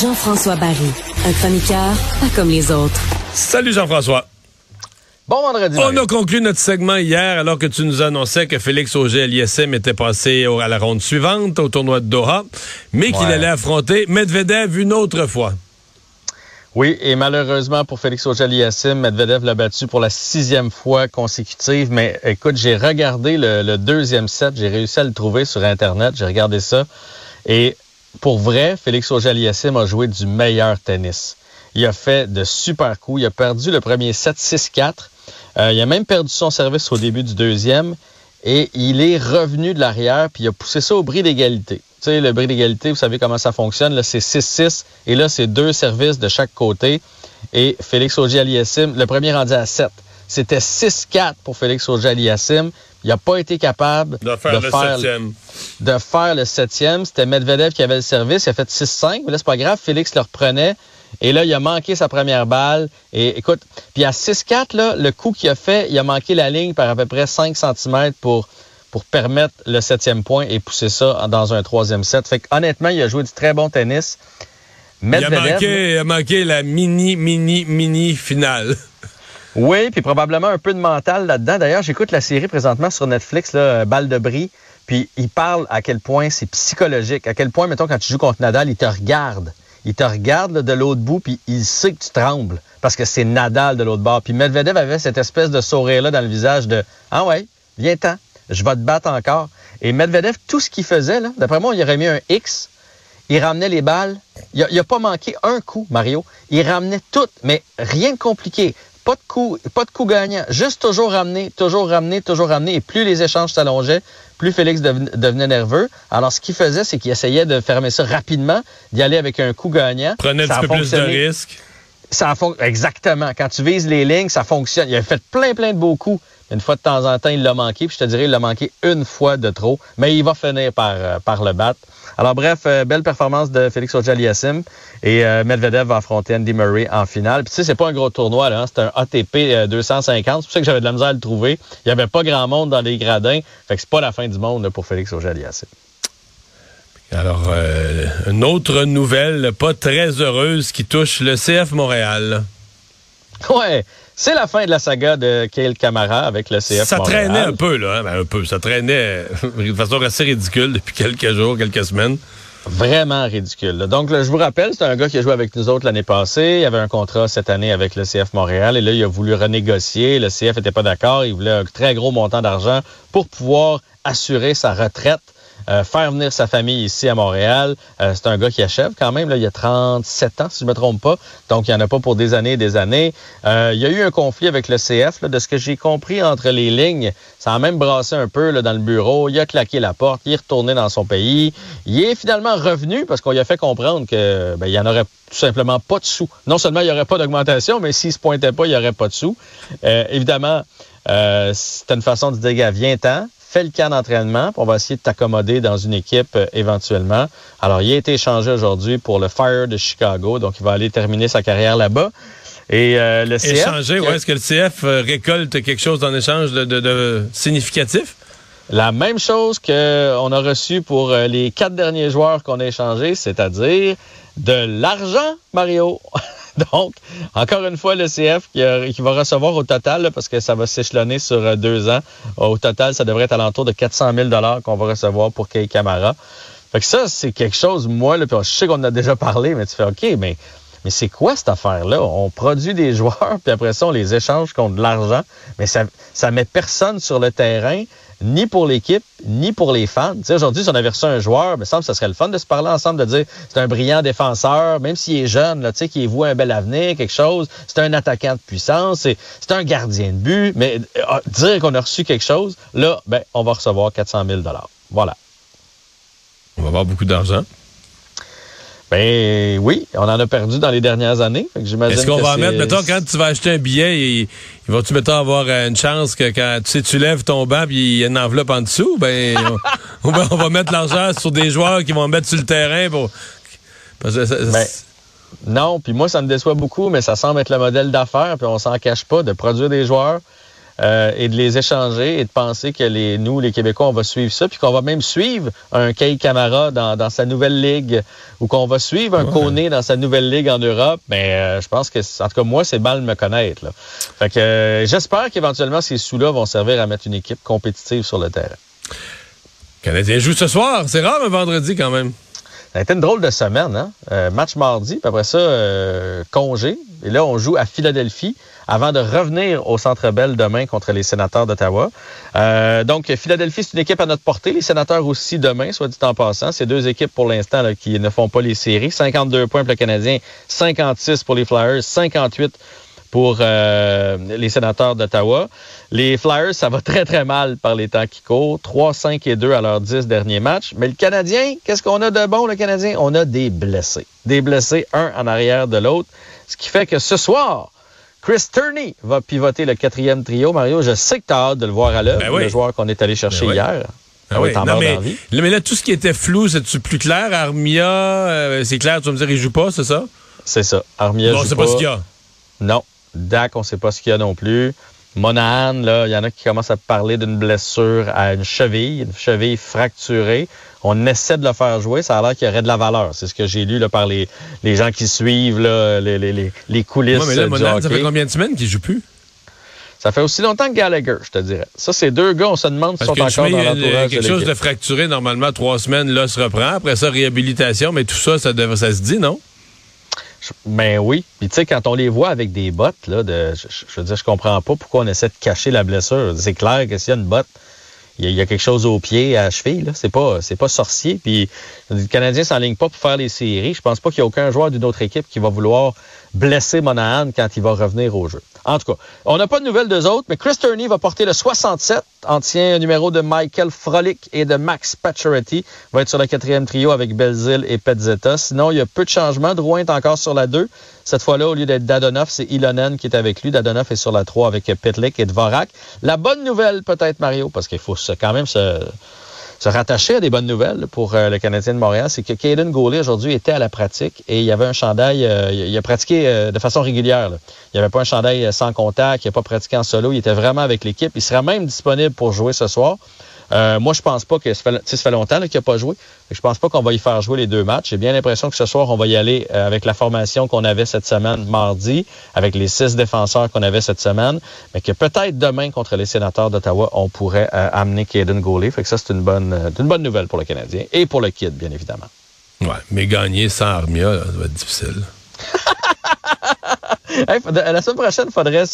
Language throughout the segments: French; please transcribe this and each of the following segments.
Jean-François Barry, un chroniqueur pas comme les autres. Salut Jean-François. Bon vendredi. On a conclu notre segment hier alors que tu nous annonçais que Félix Auger l'ISM était passé à la ronde suivante au tournoi de Doha, mais qu'il allait affronter Medvedev une autre fois. Oui, et malheureusement pour Félix Auger-Aliassime, Medvedev l'a battu pour la sixième fois consécutive. Mais écoute, j'ai regardé le, le, deuxième set, j'ai réussi à le trouver sur Internet, j'ai regardé ça. Et pour vrai, Félix Auger-Aliassime a joué du meilleur tennis. Il a fait de super coups. Il a perdu le premier set 6-4. Euh, il a même perdu son service au début du deuxième. Et il est revenu de l'arrière, puis il a poussé ça au bris d'égalité. Tu sais, le bris d'égalité, vous savez comment ça fonctionne. Là, c'est 6-6. Et là, c'est deux services de chaque côté. Et Félix Auger-Aliassime, le premier rendu à 7. C'était 6-4 pour Félix Auger-Aliassime. Il n'a pas été capable de faire, le, septième. de faire le septième. C'était Medvedev qui avait le service. Il a fait 6-5. Mais là, c'est pas grave. Félix le reprenait. Et là, il a manqué sa première balle. Et écoute, puis à 6-4, là, le coup qu'il a fait, il a manqué la ligne par à peu près 5 cm pour, pour permettre le septième point et pousser ça dans un troisième set. Fait honnêtement, il a joué du très bon tennis. Medvedev, il, a manqué, il a manqué la mini, mini, mini finale. Oui, puis probablement un peu de mental là-dedans. D'ailleurs, j'écoute la série présentement sur Netflix, là, Balle de bris, puis il parle à quel point c'est psychologique, à quel point, mettons, quand tu joues contre Nadal, il te regarde. Il te regarde de l'autre bout, puis il sait que tu trembles parce que c'est Nadal de l'autre bord. Puis Medvedev avait cette espèce de sourire-là dans le visage de « Ah ouais, viens-t'en, je vais te battre encore. » Et Medvedev, tout ce qu'il faisait, d'après moi, il aurait mis un X, il ramenait les balles. Il n'a pas manqué un coup, Mario. Il ramenait tout, mais rien de compliqué. Pas de coup, pas de coup gagnant. Juste toujours ramener, toujours ramener, toujours ramener. Et plus les échanges s'allongeaient, plus Félix devenait nerveux. Alors, ce qu'il faisait, c'est qu'il essayait de fermer ça rapidement, d'y aller avec un coup gagnant. Prenait un petit peu plus de risques. Ça Exactement. Quand tu vises les lignes, ça fonctionne. Il a fait plein, plein de beaux coups. Une fois de temps en temps, il l'a manqué. Puis je te dirais, il l'a manqué une fois de trop. Mais il va finir par, euh, par le battre. Alors bref, euh, belle performance de Félix Auger-Aliassime. Et euh, Medvedev va affronter Andy Murray en finale. Puis tu sais, c'est pas un gros tournoi, là. Hein? C'est un ATP 250. C'est pour ça que j'avais de la misère à le trouver. Il y avait pas grand monde dans les gradins. Fait que c'est pas la fin du monde là, pour Félix Auger-Aliassime. Alors, euh, une autre nouvelle pas très heureuse qui touche le CF Montréal. Ouais, c'est la fin de la saga de Kale Camara avec le CF ça Montréal. Ça traînait un peu, là. Hein? Ben, un peu. Ça traînait de façon assez ridicule depuis quelques jours, quelques semaines. Vraiment ridicule. Donc, là, je vous rappelle, c'est un gars qui a joué avec nous autres l'année passée. Il avait un contrat cette année avec le CF Montréal. Et là, il a voulu renégocier. Le CF n'était pas d'accord. Il voulait un très gros montant d'argent pour pouvoir assurer sa retraite. Euh, faire venir sa famille ici à Montréal. Euh, c'est un gars qui achève quand même. Là, il y a 37 ans, si je ne me trompe pas. Donc, il n'y en a pas pour des années et des années. Euh, il y a eu un conflit avec le CF. Là, de ce que j'ai compris entre les lignes, ça a même brassé un peu là, dans le bureau. Il a claqué la porte. Il est retourné dans son pays. Il est finalement revenu parce qu'on lui a fait comprendre que ben, il y en aurait tout simplement pas de sous. Non seulement il n'y aurait pas d'augmentation, mais s'il se pointait pas, il n'y aurait pas de sous. évidemment, c'était une façon de dire, viens-t'en fais le camp d'entraînement, on va essayer de t'accommoder dans une équipe euh, éventuellement. Alors, il a été échangé aujourd'hui pour le Fire de Chicago, donc il va aller terminer sa carrière là-bas. Et euh, le CF... Échanger, ouais, est-ce que le CF euh, récolte quelque chose en échange de, de, de significatif? La même chose qu'on a reçu pour les quatre derniers joueurs qu'on a échangés, c'est-à-dire de l'argent, Mario. Donc, encore une fois, le CF qui, va recevoir au total, parce que ça va s'échelonner sur euh, deux ans, au total, ça devrait être alentour de 400 000 qu'on va recevoir pour Kay Camara. Fait que ça, c'est quelque chose, moi, là, puis je sais qu'on en a déjà parlé, mais tu fais OK, mais mais c'est quoi cette affaire-là? On produit des joueurs, puis après ça, on les échange contre de l'argent, mais ça, ça met personne sur le terrain ni pour l'équipe, ni pour les fans. Tu aujourd'hui, si on avait reçu un joueur, il me semble que ce serait le fun de se parler ensemble, de dire c'est un brillant défenseur, même s'il est jeune, là, tu sais, voit un bel avenir, quelque chose. C'est un attaquant de puissance, c'est un gardien de but. Mais euh, dire qu'on a reçu quelque chose, là, ben, on va recevoir 400 000 Voilà. On va avoir beaucoup d'argent. Ben oui, on en a perdu dans les dernières années. Est-ce qu'on va mettre, mettons, quand tu vas acheter un billet, il, va-tu, mettons, avoir une chance que quand tu sais, tu lèves ton banc puis il y a une enveloppe en dessous, ben, on, va mettre l'argent sur des joueurs qui vont mettre sur le terrain pour. Ben, non, puis moi, ça me déçoit beaucoup, mais ça semble être le modèle d'affaires, puis on s'en cache pas de produire des joueurs euh, et de les échanger et de penser que les, nous, les Québécois, on va suivre ça, puis qu'on va même suivre un Kay Camara dans, dans, sa nouvelle ligue ou qu'on va suivre un ouais. dans sa nouvelle ligue en Europe, ben, euh, je pense que, en tout cas, moi, c'est mal me connaître. Là. Fait que euh, j'espère qu'éventuellement, ces sous-là vont servir à mettre une équipe compétitive sur le terrain. Canadien joue ce soir. C'est rare un vendredi quand même. Ça a été une drôle de semaine, hein? match mardi, puis après ça, congé. Et là, on joue à Philadelphie avant de revenir au Centre Bell demain contre les sénateurs d'Ottawa. Euh, donc, Philadelphie, c'est une équipe à notre portée. Les sénateurs aussi demain, soit dit en passant. C'est deux équipes pour l'instant qui ne font pas les séries. 52 points pour le Canadien, 56 pour les Flyers, 58 pour euh, les sénateurs d'Ottawa. Les Flyers, ça va très, très mal par les temps qui courent. 3, 5 et 2 à leurs 10 derniers matchs. Mais le Canadien, qu'est-ce qu'on a de bon, le Canadien? On a des blessés. Des blessés, un en arrière de l'autre. Ce qui fait que ce soir, Chris Turney va pivoter le quatrième trio. Mario, je sais que tu as hâte de le voir à l'œuvre, ben le joueur qu'on est allé chercher ben hier. Ah oui, non, mais, mais, là, tout ce qui était flou, c'est-tu plus clair? Armia, euh, c'est clair, tu vas me dire, il joue pas, c'est ça? C'est ça. Armia bon, joue pas. pas ce qu'il y a. Non. Dak, on sait pas ce qu'il y a non plus. Monahan, là, il y en a qui commencent à parler d'une blessure à une cheville, une cheville fracturée. On essaie de le faire jouer. Ça a l'air qu'il y aurait de la valeur. C'est ce que j'ai lu là, par les, les gens qui suivent là, les, les, les, coulisses. mais là, Monahan, ça fait combien de semaines qu'il joue plus? Ça fait aussi longtemps que Gallagher, je te dirais. Ça, c'est deux gars, on se demande s'ils sont encore dans l'entourage quelque chose de fracturé, normalement, trois semaines, là, se reprend. Après ça, réhabilitation, mais tout ça, ça, ça se dit, non? Ben oui. Puis tu sais, quand on les voit avec des bottes, je, veux dire, je comprends pas pourquoi on essaie de cacher la blessure. C'est clair que s'il y a une botte, il y, a quelque chose au pied, à la cheville. C'est pas, pas sorcier. Puis le Canadien s'enligne pas pour faire les séries. Je pense pas qu'il y a aucun joueur d'une autre équipe qui va vouloir blesser Monahan quand il va revenir au jeu. En tout cas, on n'a pas de nouvelles d'eux autres, mais Chris Turney va porter le 67, ancien numéro de Michael Frolic et de Max Pacioretty. Va être sur le quatrième trio avec Belzil et Petzetta. Sinon, il y a peu de changements. Drouin est encore sur la 2. Cette fois-là, au lieu d'être Dadonoff, c'est Ilonen qui est avec lui. Dadonoff est sur la 3 avec Pitlick et Dvorak. La bonne nouvelle, peut-être, Mario, parce qu'il faut quand même se se rattacher à des bonnes nouvelles pour euh, le Canadien de Montréal, c'est que Caden Goulet aujourd'hui était à la pratique et il y avait un chandail, euh, il a pratiqué euh, de façon régulière. Il n'y avait pas un chandail sans contact, il n'a pas pratiqué en solo, il était vraiment avec l'équipe. Il sera même disponible pour jouer ce soir. Euh, moi, je pense pas que ça fait, ça fait longtemps qu'il n'a pas joué. Je pense pas qu'on va y faire jouer les deux matchs. J'ai bien l'impression que ce soir, on va y aller euh, avec la formation qu'on avait cette semaine mardi, avec les six défenseurs qu'on avait cette semaine, mais que peut-être demain contre les sénateurs d'Ottawa, on pourrait euh, amener Kaden Goulet. Fait que ça, c'est une bonne, une bonne nouvelle pour le Canadien et pour le Kid, bien évidemment. Ouais, mais gagner sans Armia, ça va être difficile. la semaine prochaine, il faudrait,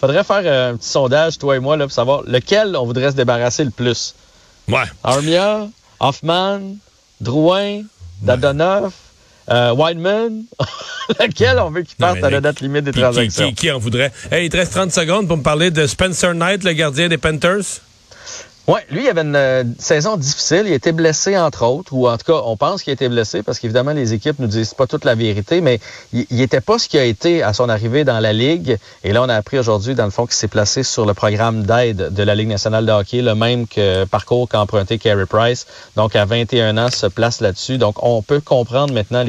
faudrait faire euh, un petit sondage, toi et moi, là, pour savoir lequel on voudrait se débarrasser le plus. Ouais. Armia, Hoffman, Drouin, Dadonoff, euh, Wideman. lequel on veut qu'il parte à la date limite des transactions? Qui, qui, en voudrait? Hey, il te reste 30 secondes pour me parler de Spencer Knight, le gardien des Panthers. Oui, lui, il avait une euh, saison difficile. Il a été blessé, entre autres, ou en tout cas, on pense qu'il a été blessé parce qu'évidemment, les équipes nous disent pas toute la vérité, mais il n'était pas ce qui a été à son arrivée dans la Ligue. Et là, on a appris aujourd'hui, dans le fond, qu'il s'est placé sur le programme d'aide de la Ligue nationale de hockey, le même que parcours qu'a emprunté Carey Price. Donc, à 21 ans, se place là-dessus. Donc, on peut comprendre maintenant les